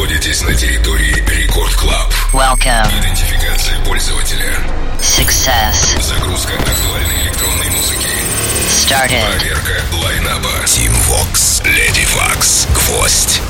находитесь на территории Record Club. Welcome. Идентификация пользователя. Success. Загрузка актуальной электронной музыки. Started. Проверка лайнапа. Tim Vox, Lady Fox, Гвоздь.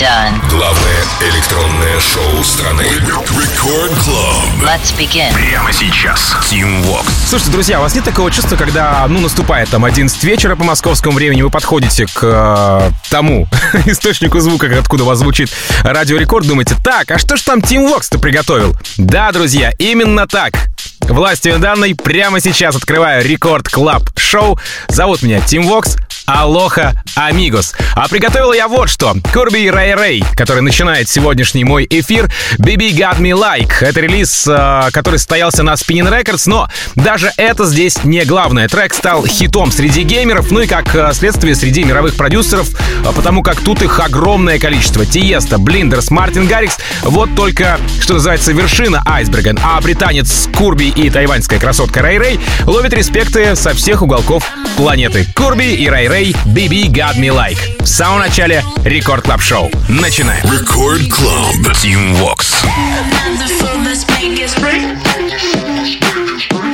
Done. Главное электронное шоу страны. Record Club. Let's begin. Прямо сейчас. Tim Vox. Слушайте, друзья, у вас нет такого чувства, когда, ну, наступает там 11 вечера по московскому времени, вы подходите к э, тому источнику звука, откуда у вас звучит радиорекорд, думаете, так, а что ж там Tim Vox-то приготовил? Да, друзья, именно так. Властью данной прямо сейчас открываю Record Club Show. Зовут меня Tim Vox. Алоха, амигос. А приготовил я вот что. Curbi, RayRay, который начинает сегодняшний мой эфир. BB Got Me Like. Это релиз, э, который состоялся на Spinnin' Records, но даже это здесь не главное. Трек стал хитом среди геймеров, ну и как э, следствие среди мировых продюсеров, э, потому как тут их огромное количество. Tiësto, Blinders, Martin Garrix. Вот только, что называется, вершина айсберга. А британец Curbi и тайваньская красотка RayRay ловят респекты со всех уголков планеты. Curbi и RayRay BB Got Me Like. В самом начале Record Club Show. Начинаем. Record Club. Tim Vox. I'm not the fool, let's make it spring.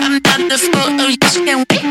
I'm not the fool, oh, yes, can wait.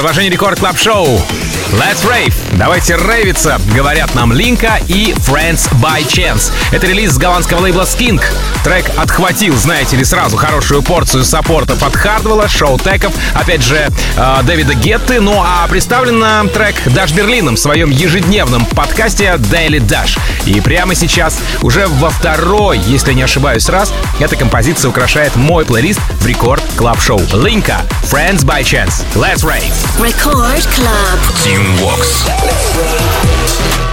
Продолжение рекорд клаб шоу Let's Rave. Давайте рейвиться, говорят нам Линка и Friends by Chance. Это релиз с голландского лейбла Skink. Трек отхватил, знаете ли, сразу хорошую порцию саппортов от Хардвелла, шоу-теков, опять же, э, Дэвида Гетты. Ну а представлен трек Даш Берлином в своем ежедневном подкасте Daily Dash. И прямо сейчас, уже во второй, если не ошибаюсь, раз, эта композиция украшает мой плейлист в рекорд клаб шоу Линка, Friends by Chance. Let's Rave. Record Club. Team Vox.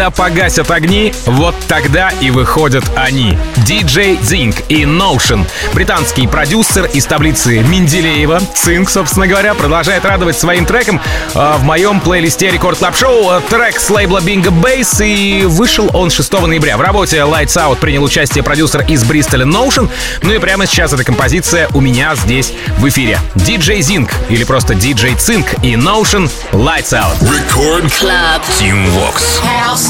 Когда погасят огни, вот тогда и выходят они. DJ Zinc и Notion. Британский продюсер из таблицы Менделеева, Цинк, собственно говоря, продолжает радовать своим треком э, в моем плейлисте Record Club Show. Трек с лейбла Bingo Bass и вышел он 6 ноября. В работе Lights Out принял участие продюсер из Бристоля Notion. Ну и прямо сейчас эта композиция у меня здесь в эфире. DJ Zinc или просто DJ Цинк и Notion Lights Out. Record Club. Tim Vox. Heads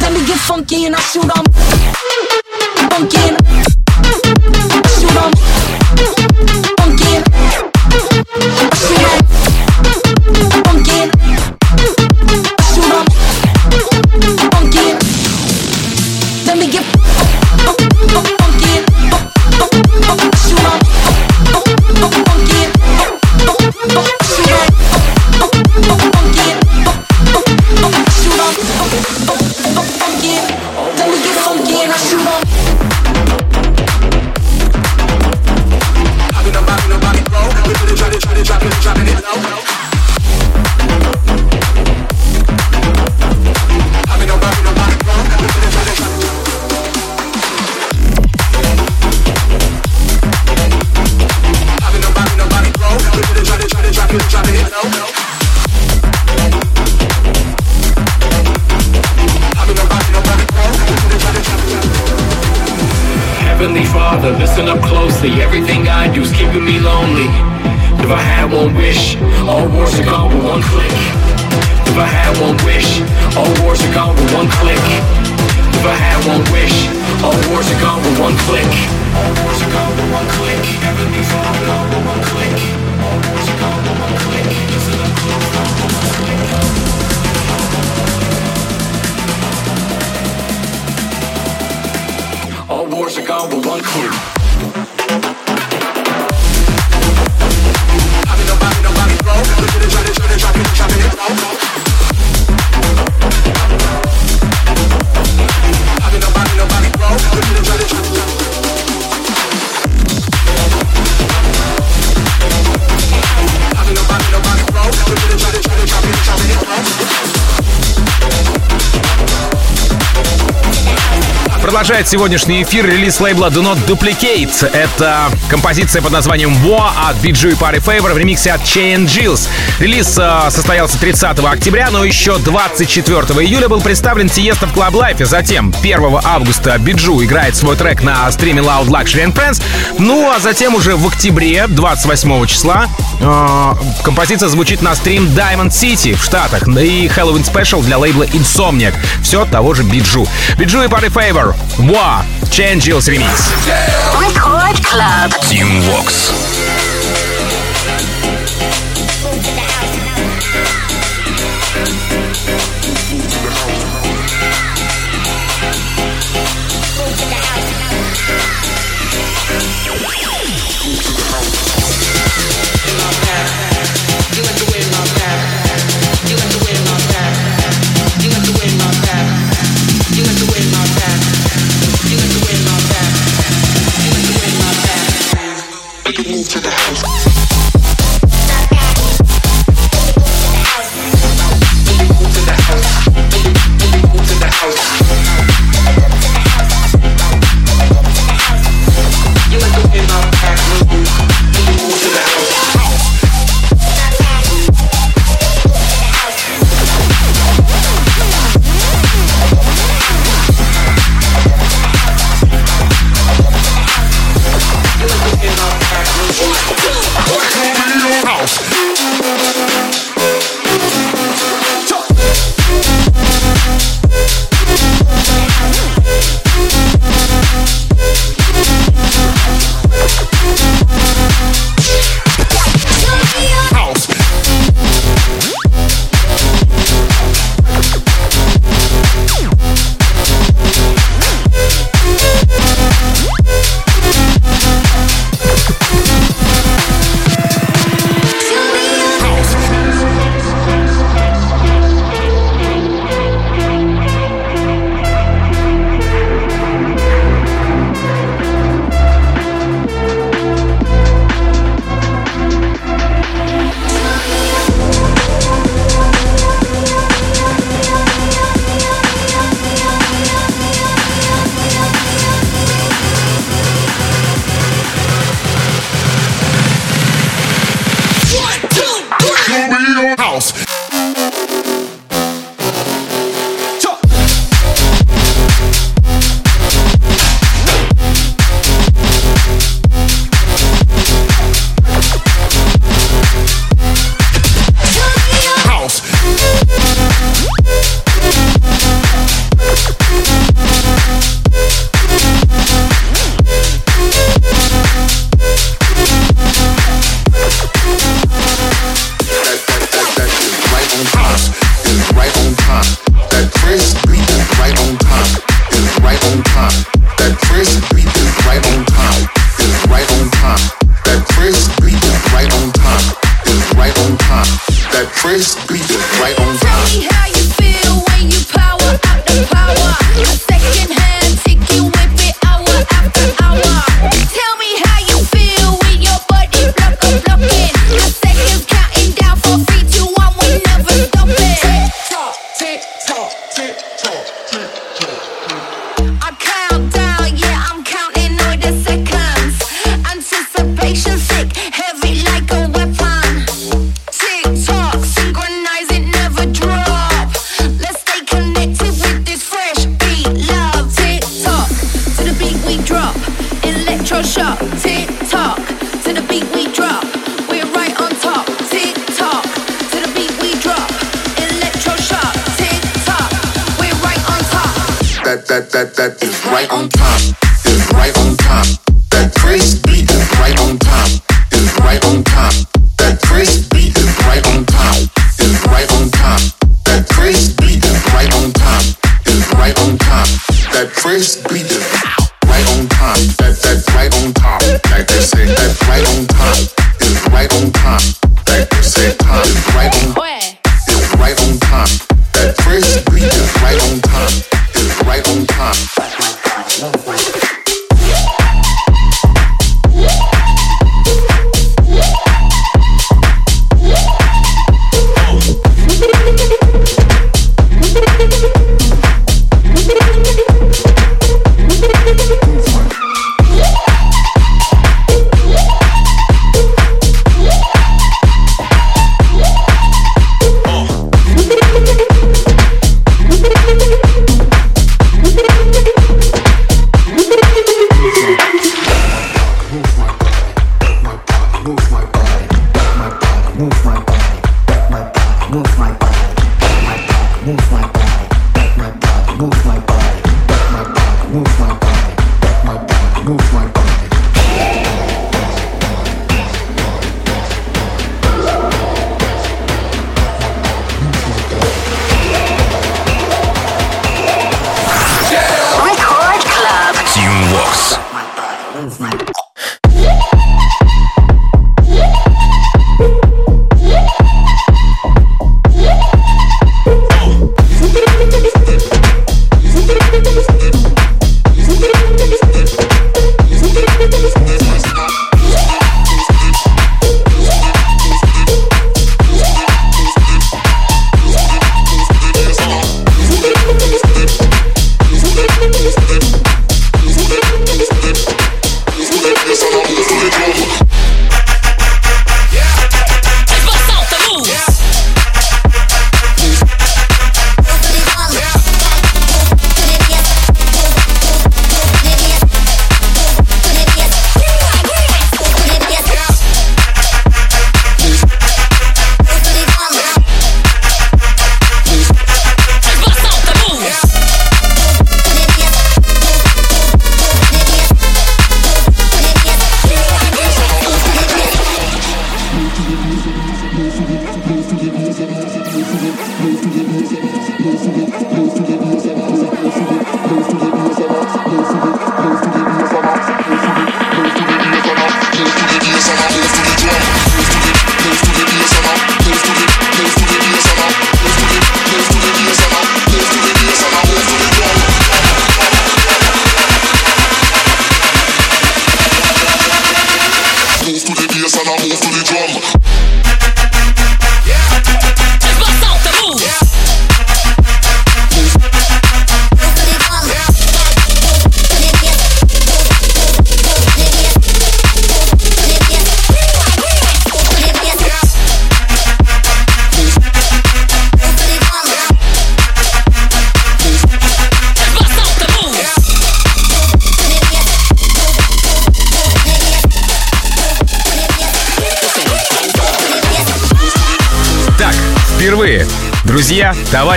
Let me get funky and I shoot on Portugal with one click. Продолжает сегодняшний эфир релиз лейбла Do Not Duplicate. Это композиция под названием War от BG и Party Favor в ремиксе от Chain Jills. Релиз э, состоялся 30 октября, но еще 24 июля был представлен Тиеста в Club Life. Затем 1 августа Биджу играет свой трек на стриме Loud Luxury and Friends. Ну а затем уже в октябре, 28 числа, э, композиция звучит на стрим Diamond City в Штатах и Halloween Special для лейбла Insomniac. Все того же Биджу. Биджу и Party Favor. Wa. Chain Jills ремикс. Record Club. Team Vox.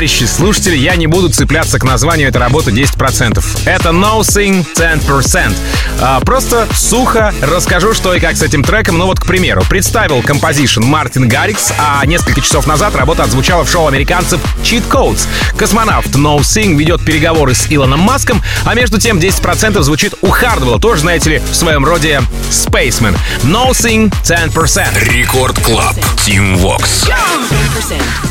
Товарищи слушатели, я не буду цепляться к названию этой работы 10%. Это No Sing 10%. А, просто сухо расскажу, что и как с этим треком. Ну вот, к примеру, представил композишн Мартин Гаррикс, а несколько часов назад работа отзвучала в шоу американцев Cheat Codes. Космонавт No Sing ведет переговоры с Илоном Маском, а между тем 10% звучит у Хардвелла, тоже, знаете ли, в своем роде Spaceman. No Sing 10%. Рекорд Клаб. Vox. 10%. 10%.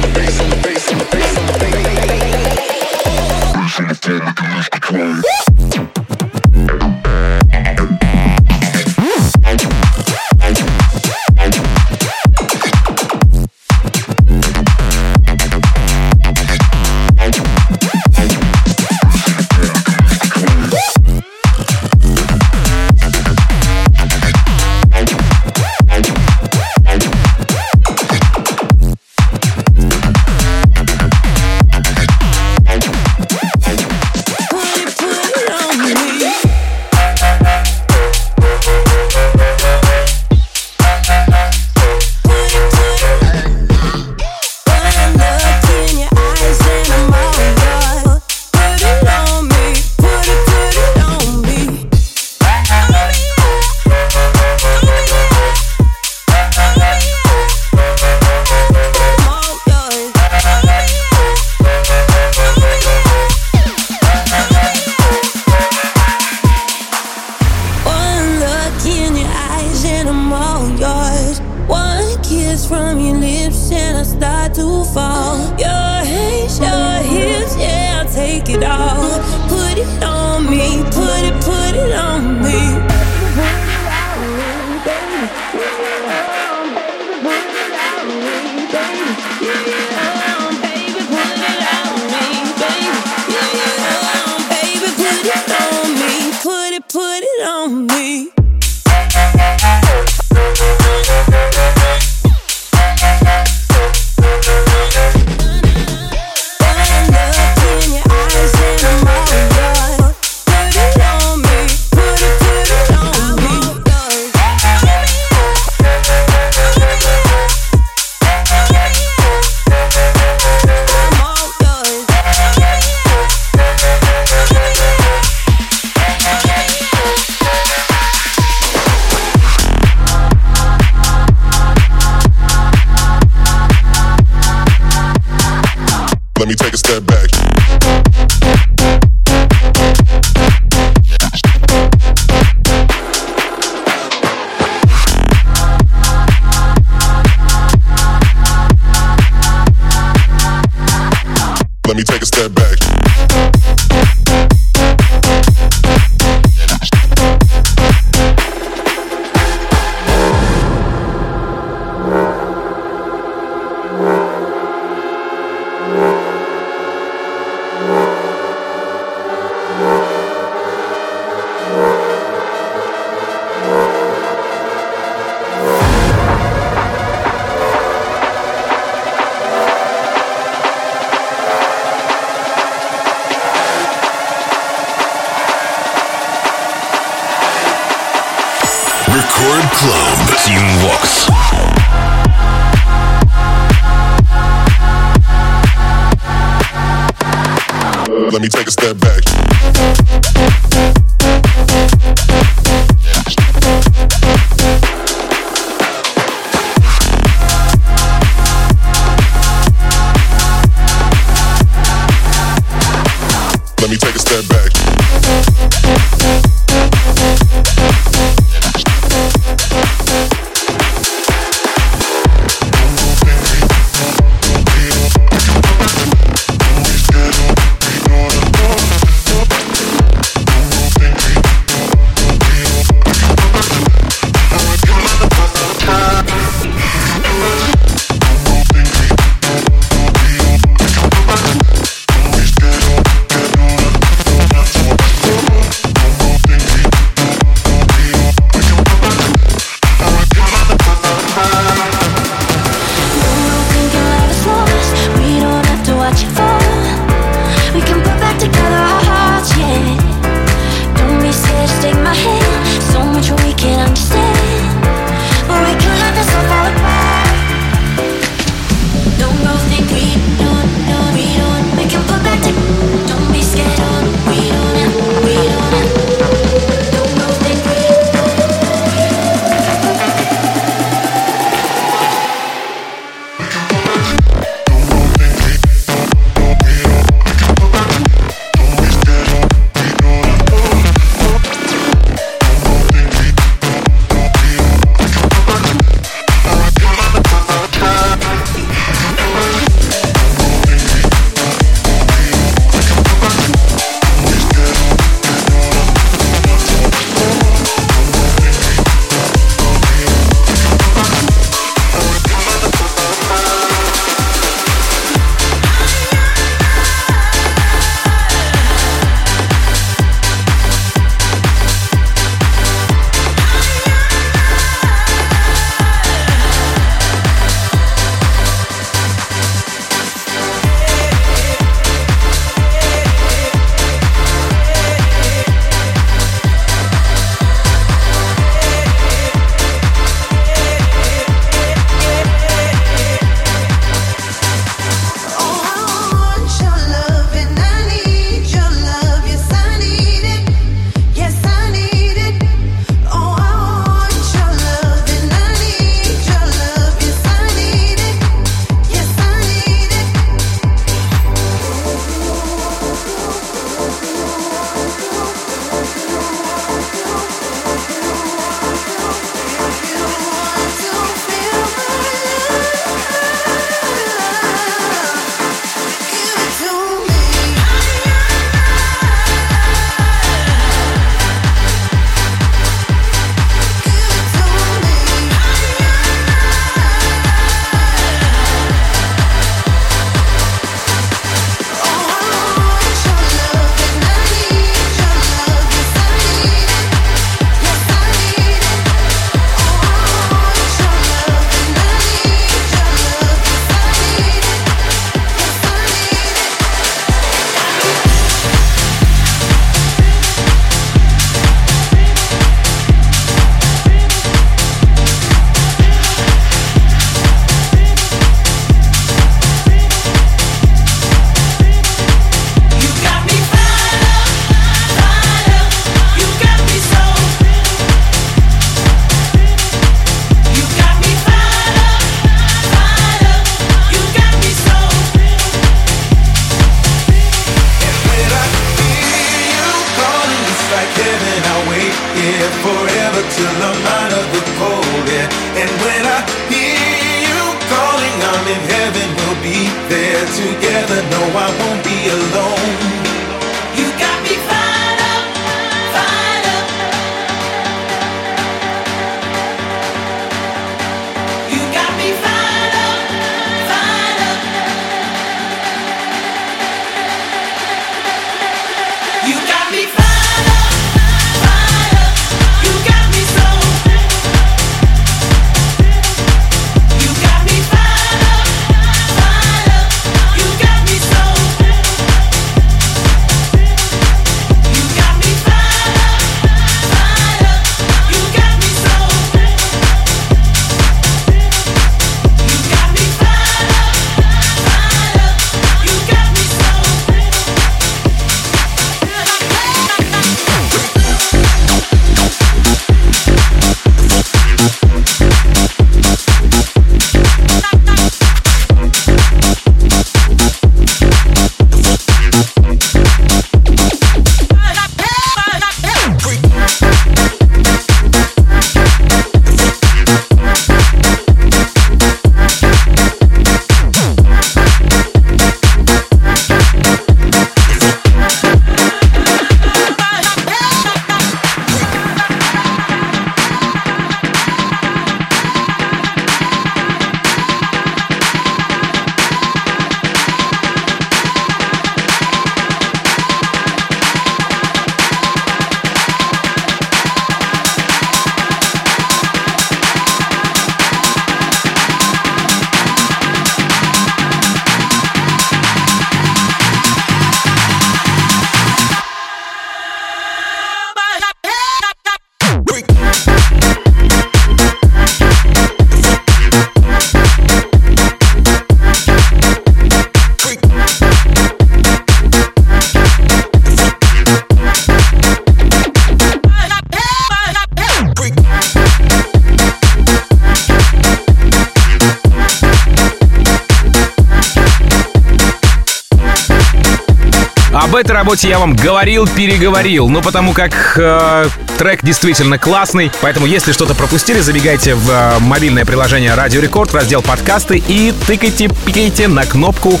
Работе я вам говорил, переговорил. Ну, потому как э, трек действительно классный. Поэтому, если что-то пропустили, забегайте в э, мобильное приложение Радио Рекорд, раздел подкасты и тыкайте, пикайте на кнопку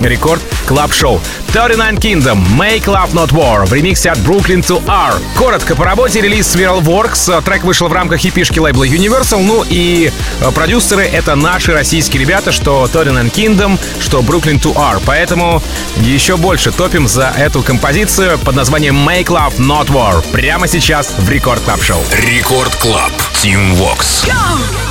Record Club Show. 39 Kingdom, Make Love Not War в ремиксе от Brooklyn to R. Коротко по работе, релиз Viral Works. Трек вышел в рамках EP-шки лейбла Universal. Ну и э, продюсеры — это наши российские ребята, что 39 Kingdom, что Brooklyn to R. Поэтому еще больше топим за эту композицию под названием Make Love Not War. Прямо сейчас в Record Club Show. Record Club. Тим Вокс. We're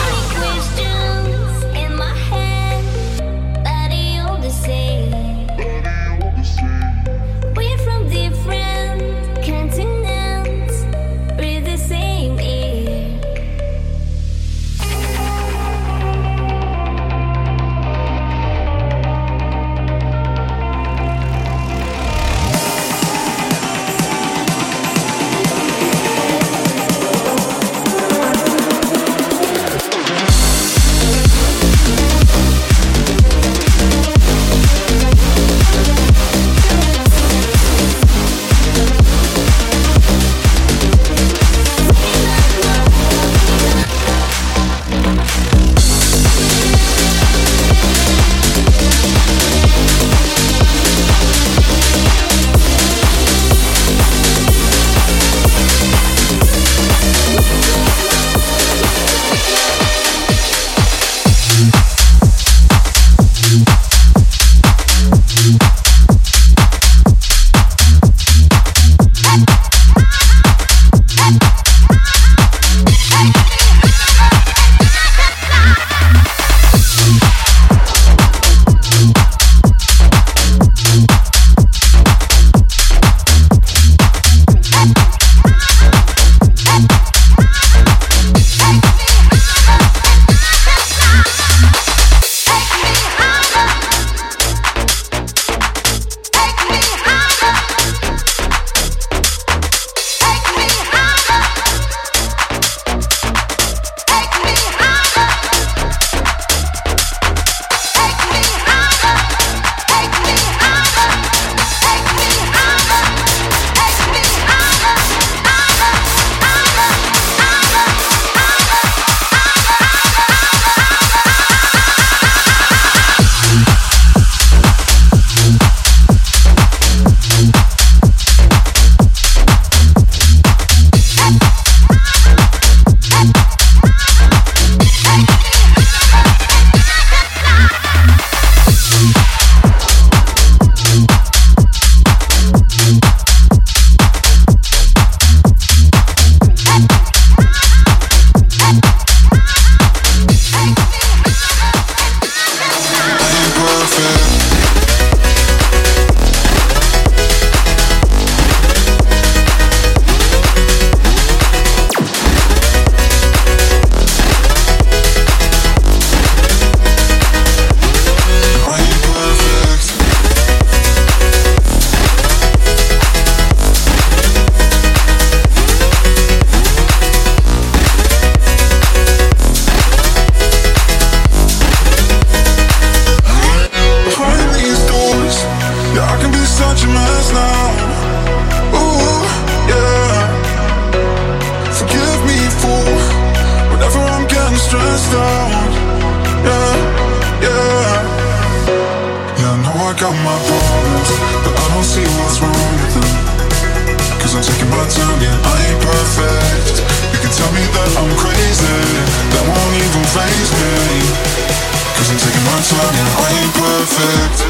perfect.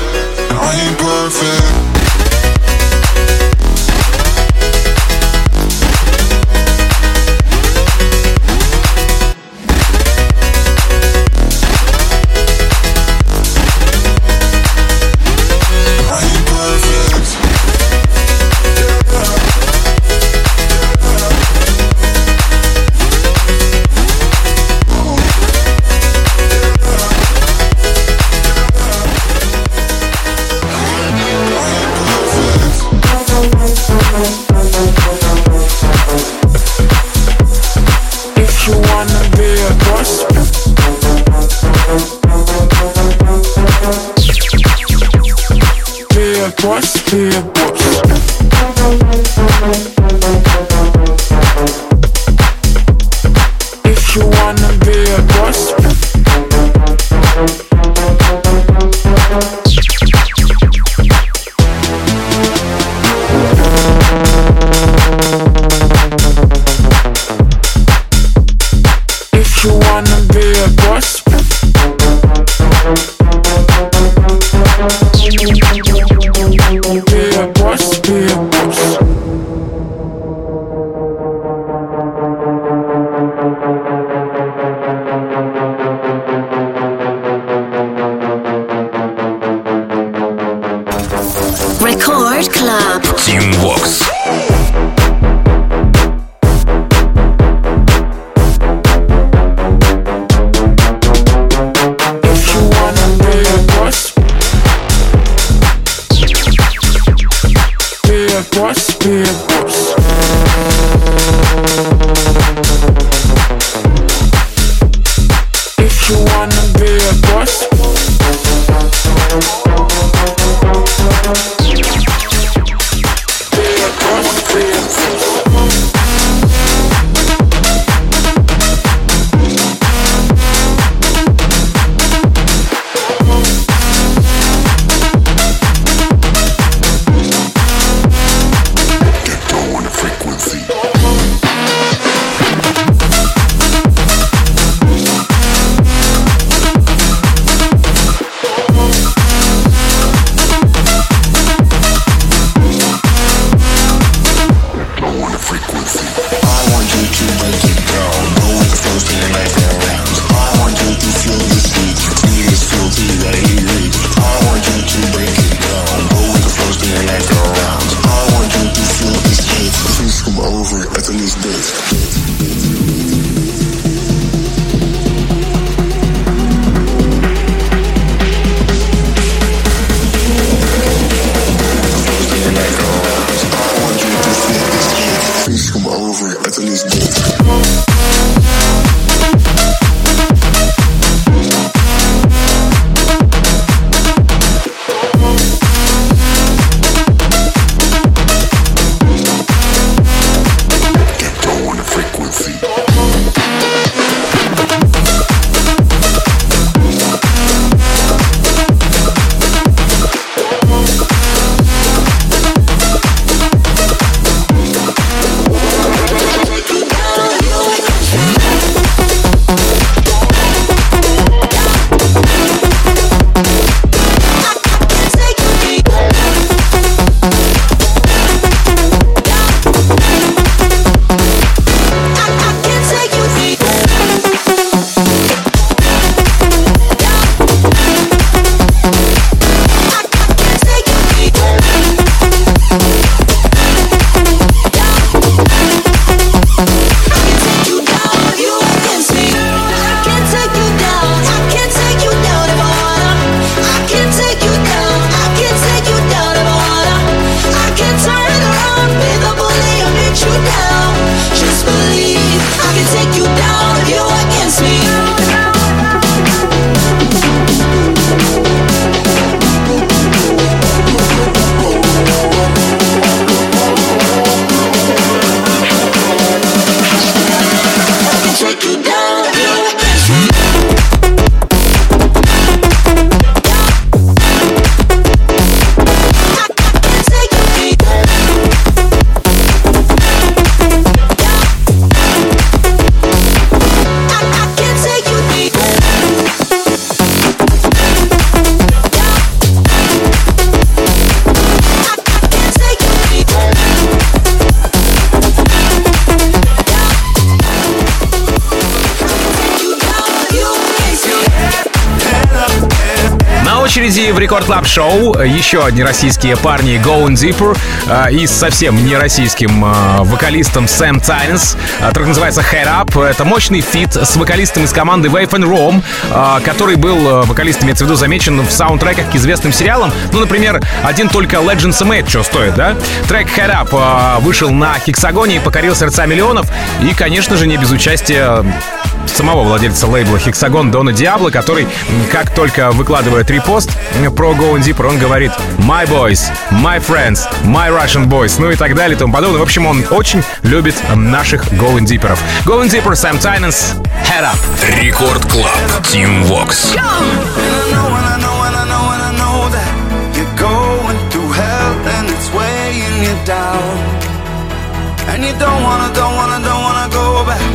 Club Show еще одни российские парни Going Deeper э, и с совсем не российским э, вокалистом Sam Tinnesz. Э, трек называется Head Up. Это мощный feat с вокалистом из команды Wave and Rome, который был, э, вокалист имеется в виду, замечен в саундтреках к известным сериалам. Ну, например, один только Legends Are Made, что стоит, да? Трек Head Up вышел на Hexagon е и покорил сердца миллионов. И, конечно же, не без участия самого владельца лейбла Hexagon Дона Диабло, который, как только выкладывает репост про Going Deeper, он говорит «My boys, my friends, my Russian boys», ну и так далее и тому подобное. В общем, он очень любит наших Going Deeper ов. Going Deeper, Sam Tinnesz, Head Up. Record Club. Тим Вокс. Down. And you don't wanna, don't wanna, don't wanna go back.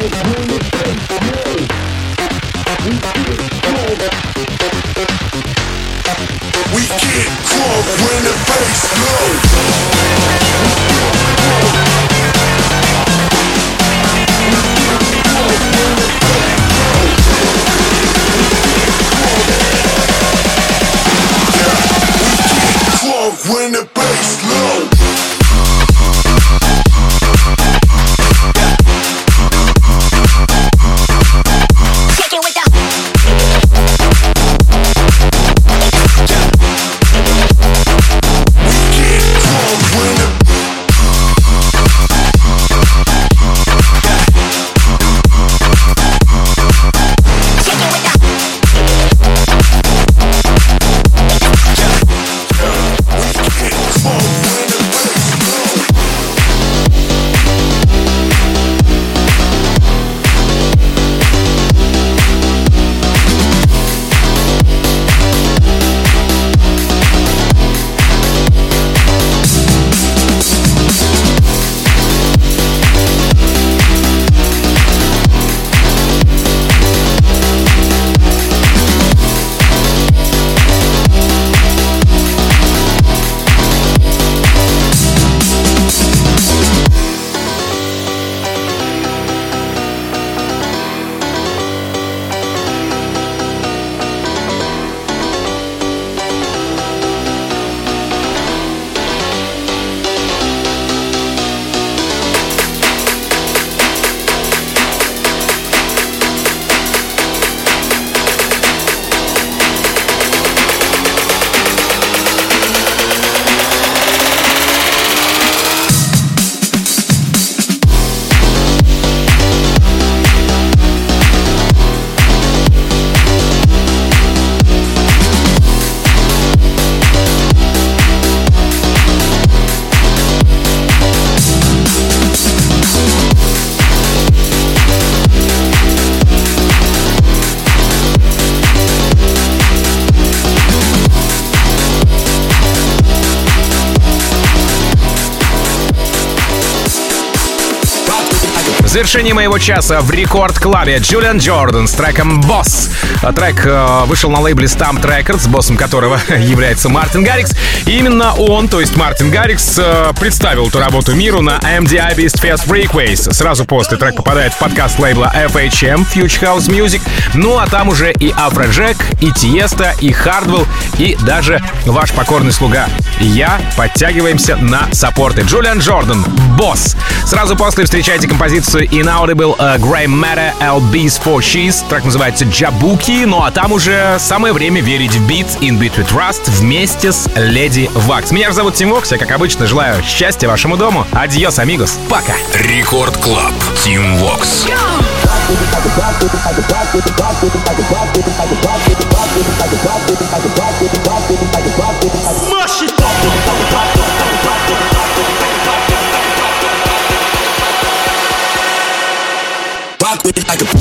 We get crunk when the bass low. Завершении моего часа в рекорд-клабе Джулиан Джордан с треком «Босс». А Трек э, вышел на лейбле Stamp Records, боссом которого является Мартин Гаррикс. И именно он, то есть Мартин Гаррикс, э, представил эту работу миру на MDI Beast Fest Freakways. Сразу после трек попадает в подкаст лейбла FHM Future House Music. Ну а там уже и Афроджек, и Тиеста, и Хардвелл, и даже ваш покорный слуга. Я подтягиваемся на саппорты. Джулиан Джордан, босс. Сразу после встречайте композицию Inaudible uh, Grey Matter LB's for She's. Трек называется Джабуки. Ну а там уже самое время верить в бит In Beat with Rust вместе с Леди Вакс. Меня зовут Тим Вокс. Я, как обычно, желаю счастья вашему дому. Адьос, амигос. Пока. Рекорд Клаб. Тим Вокс. Rock I can